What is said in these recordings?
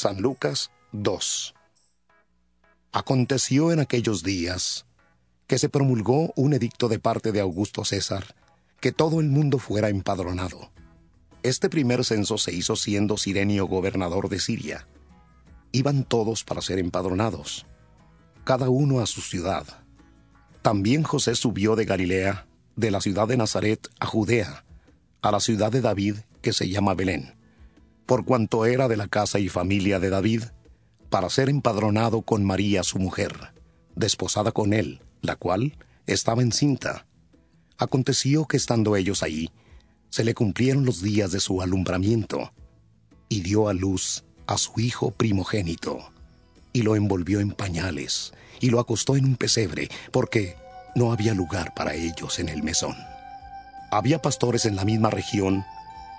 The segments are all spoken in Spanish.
San Lucas 2 Aconteció en aquellos días que se promulgó un edicto de parte de Augusto César que todo el mundo fuera empadronado. Este primer censo se hizo siendo Sirenio gobernador de Siria. Iban todos para ser empadronados, cada uno a su ciudad. También José subió de Galilea, de la ciudad de Nazaret a Judea, a la ciudad de David que se llama Belén por cuanto era de la casa y familia de David, para ser empadronado con María su mujer, desposada con él, la cual estaba encinta. Aconteció que estando ellos allí, se le cumplieron los días de su alumbramiento, y dio a luz a su hijo primogénito, y lo envolvió en pañales, y lo acostó en un pesebre, porque no había lugar para ellos en el mesón. Había pastores en la misma región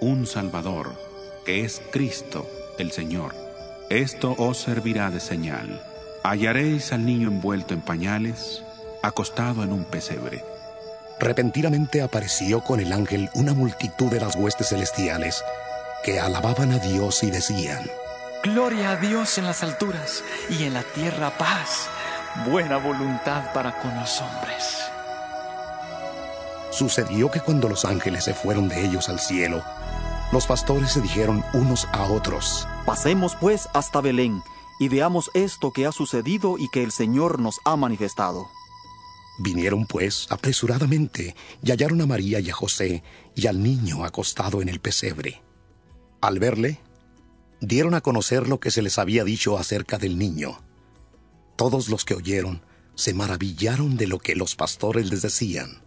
un Salvador, que es Cristo el Señor. Esto os servirá de señal. Hallaréis al niño envuelto en pañales, acostado en un pesebre. Repentinamente apareció con el ángel una multitud de las huestes celestiales que alababan a Dios y decían, Gloria a Dios en las alturas y en la tierra paz, buena voluntad para con los hombres. Sucedió que cuando los ángeles se fueron de ellos al cielo, los pastores se dijeron unos a otros, Pasemos pues hasta Belén y veamos esto que ha sucedido y que el Señor nos ha manifestado. Vinieron pues apresuradamente y hallaron a María y a José y al niño acostado en el pesebre. Al verle, dieron a conocer lo que se les había dicho acerca del niño. Todos los que oyeron se maravillaron de lo que los pastores les decían.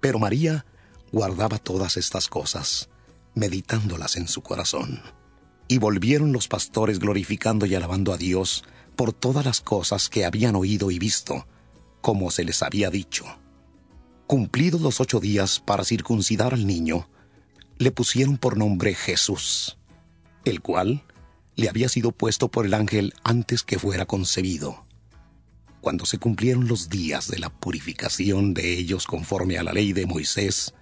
Pero María guardaba todas estas cosas meditándolas en su corazón. Y volvieron los pastores glorificando y alabando a Dios por todas las cosas que habían oído y visto, como se les había dicho. Cumplidos los ocho días para circuncidar al niño, le pusieron por nombre Jesús, el cual le había sido puesto por el ángel antes que fuera concebido. Cuando se cumplieron los días de la purificación de ellos conforme a la ley de Moisés,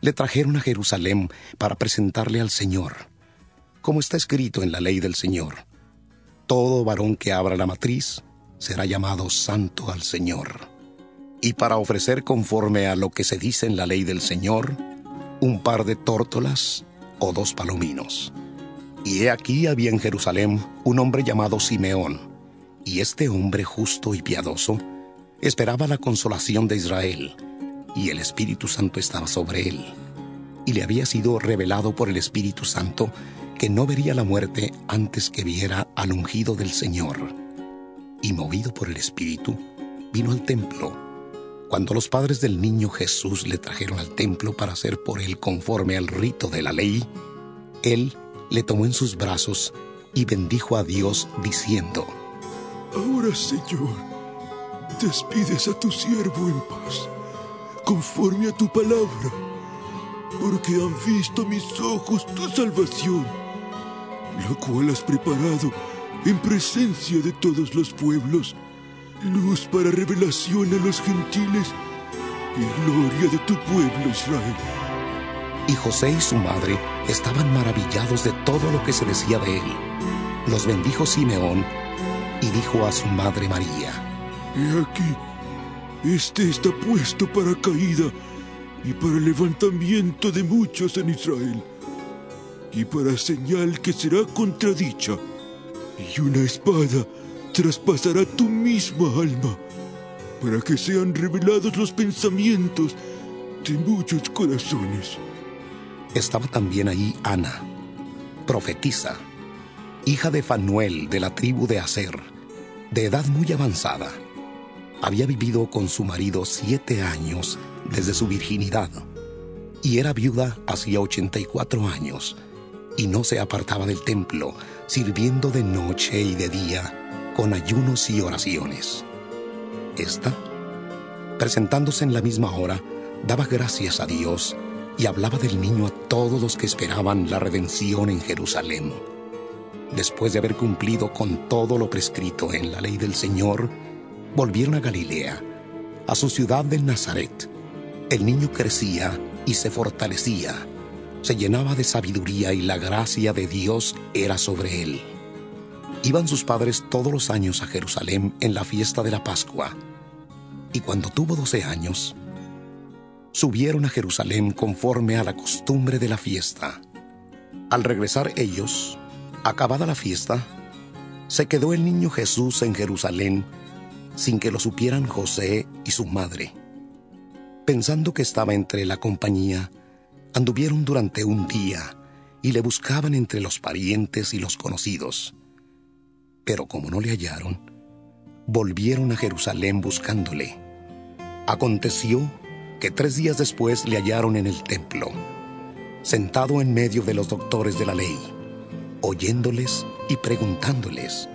le trajeron a Jerusalén para presentarle al Señor, como está escrito en la ley del Señor. Todo varón que abra la matriz será llamado santo al Señor. Y para ofrecer conforme a lo que se dice en la ley del Señor, un par de tórtolas o dos palominos. Y he aquí había en Jerusalén un hombre llamado Simeón, y este hombre justo y piadoso esperaba la consolación de Israel y el Espíritu Santo estaba sobre él. Y le había sido revelado por el Espíritu Santo que no vería la muerte antes que viera al ungido del Señor. Y movido por el Espíritu, vino al templo. Cuando los padres del niño Jesús le trajeron al templo para hacer por él conforme al rito de la ley, él le tomó en sus brazos y bendijo a Dios diciendo, Ahora Señor, despides a tu siervo en paz conforme a tu palabra, porque han visto mis ojos tu salvación, la cual has preparado en presencia de todos los pueblos, luz para revelación a los gentiles y gloria de tu pueblo Israel. Y José y su madre estaban maravillados de todo lo que se decía de él. Los bendijo Simeón y dijo a su madre María, He aquí, este está puesto para caída y para levantamiento de muchos en Israel, y para señal que será contradicha, y una espada traspasará tu misma alma, para que sean revelados los pensamientos de muchos corazones. Estaba también ahí Ana, profetisa, hija de Fanuel de la tribu de Aser, de edad muy avanzada. Había vivido con su marido siete años desde su virginidad y era viuda hacía 84 años y no se apartaba del templo, sirviendo de noche y de día con ayunos y oraciones. Esta, presentándose en la misma hora, daba gracias a Dios y hablaba del niño a todos los que esperaban la redención en Jerusalén. Después de haber cumplido con todo lo prescrito en la ley del Señor, volvieron a Galilea, a su ciudad de Nazaret. El niño crecía y se fortalecía, se llenaba de sabiduría y la gracia de Dios era sobre él. Iban sus padres todos los años a Jerusalén en la fiesta de la Pascua, y cuando tuvo doce años, subieron a Jerusalén conforme a la costumbre de la fiesta. Al regresar ellos, acabada la fiesta, se quedó el niño Jesús en Jerusalén sin que lo supieran José y su madre. Pensando que estaba entre la compañía, anduvieron durante un día y le buscaban entre los parientes y los conocidos. Pero como no le hallaron, volvieron a Jerusalén buscándole. Aconteció que tres días después le hallaron en el templo, sentado en medio de los doctores de la ley, oyéndoles y preguntándoles.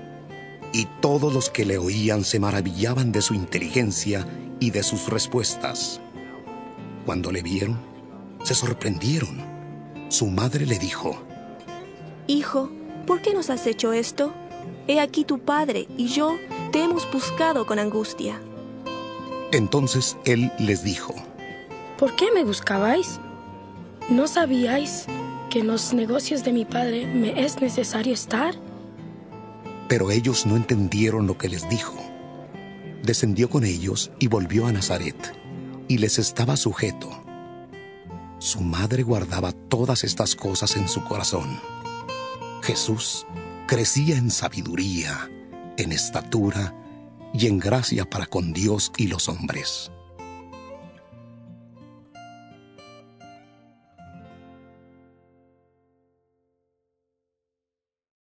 Y todos los que le oían se maravillaban de su inteligencia y de sus respuestas. Cuando le vieron, se sorprendieron. Su madre le dijo, Hijo, ¿por qué nos has hecho esto? He aquí tu padre y yo te hemos buscado con angustia. Entonces él les dijo, ¿Por qué me buscabais? ¿No sabíais en los negocios de mi padre me es necesario estar? Pero ellos no entendieron lo que les dijo. Descendió con ellos y volvió a Nazaret, y les estaba sujeto. Su madre guardaba todas estas cosas en su corazón. Jesús crecía en sabiduría, en estatura y en gracia para con Dios y los hombres.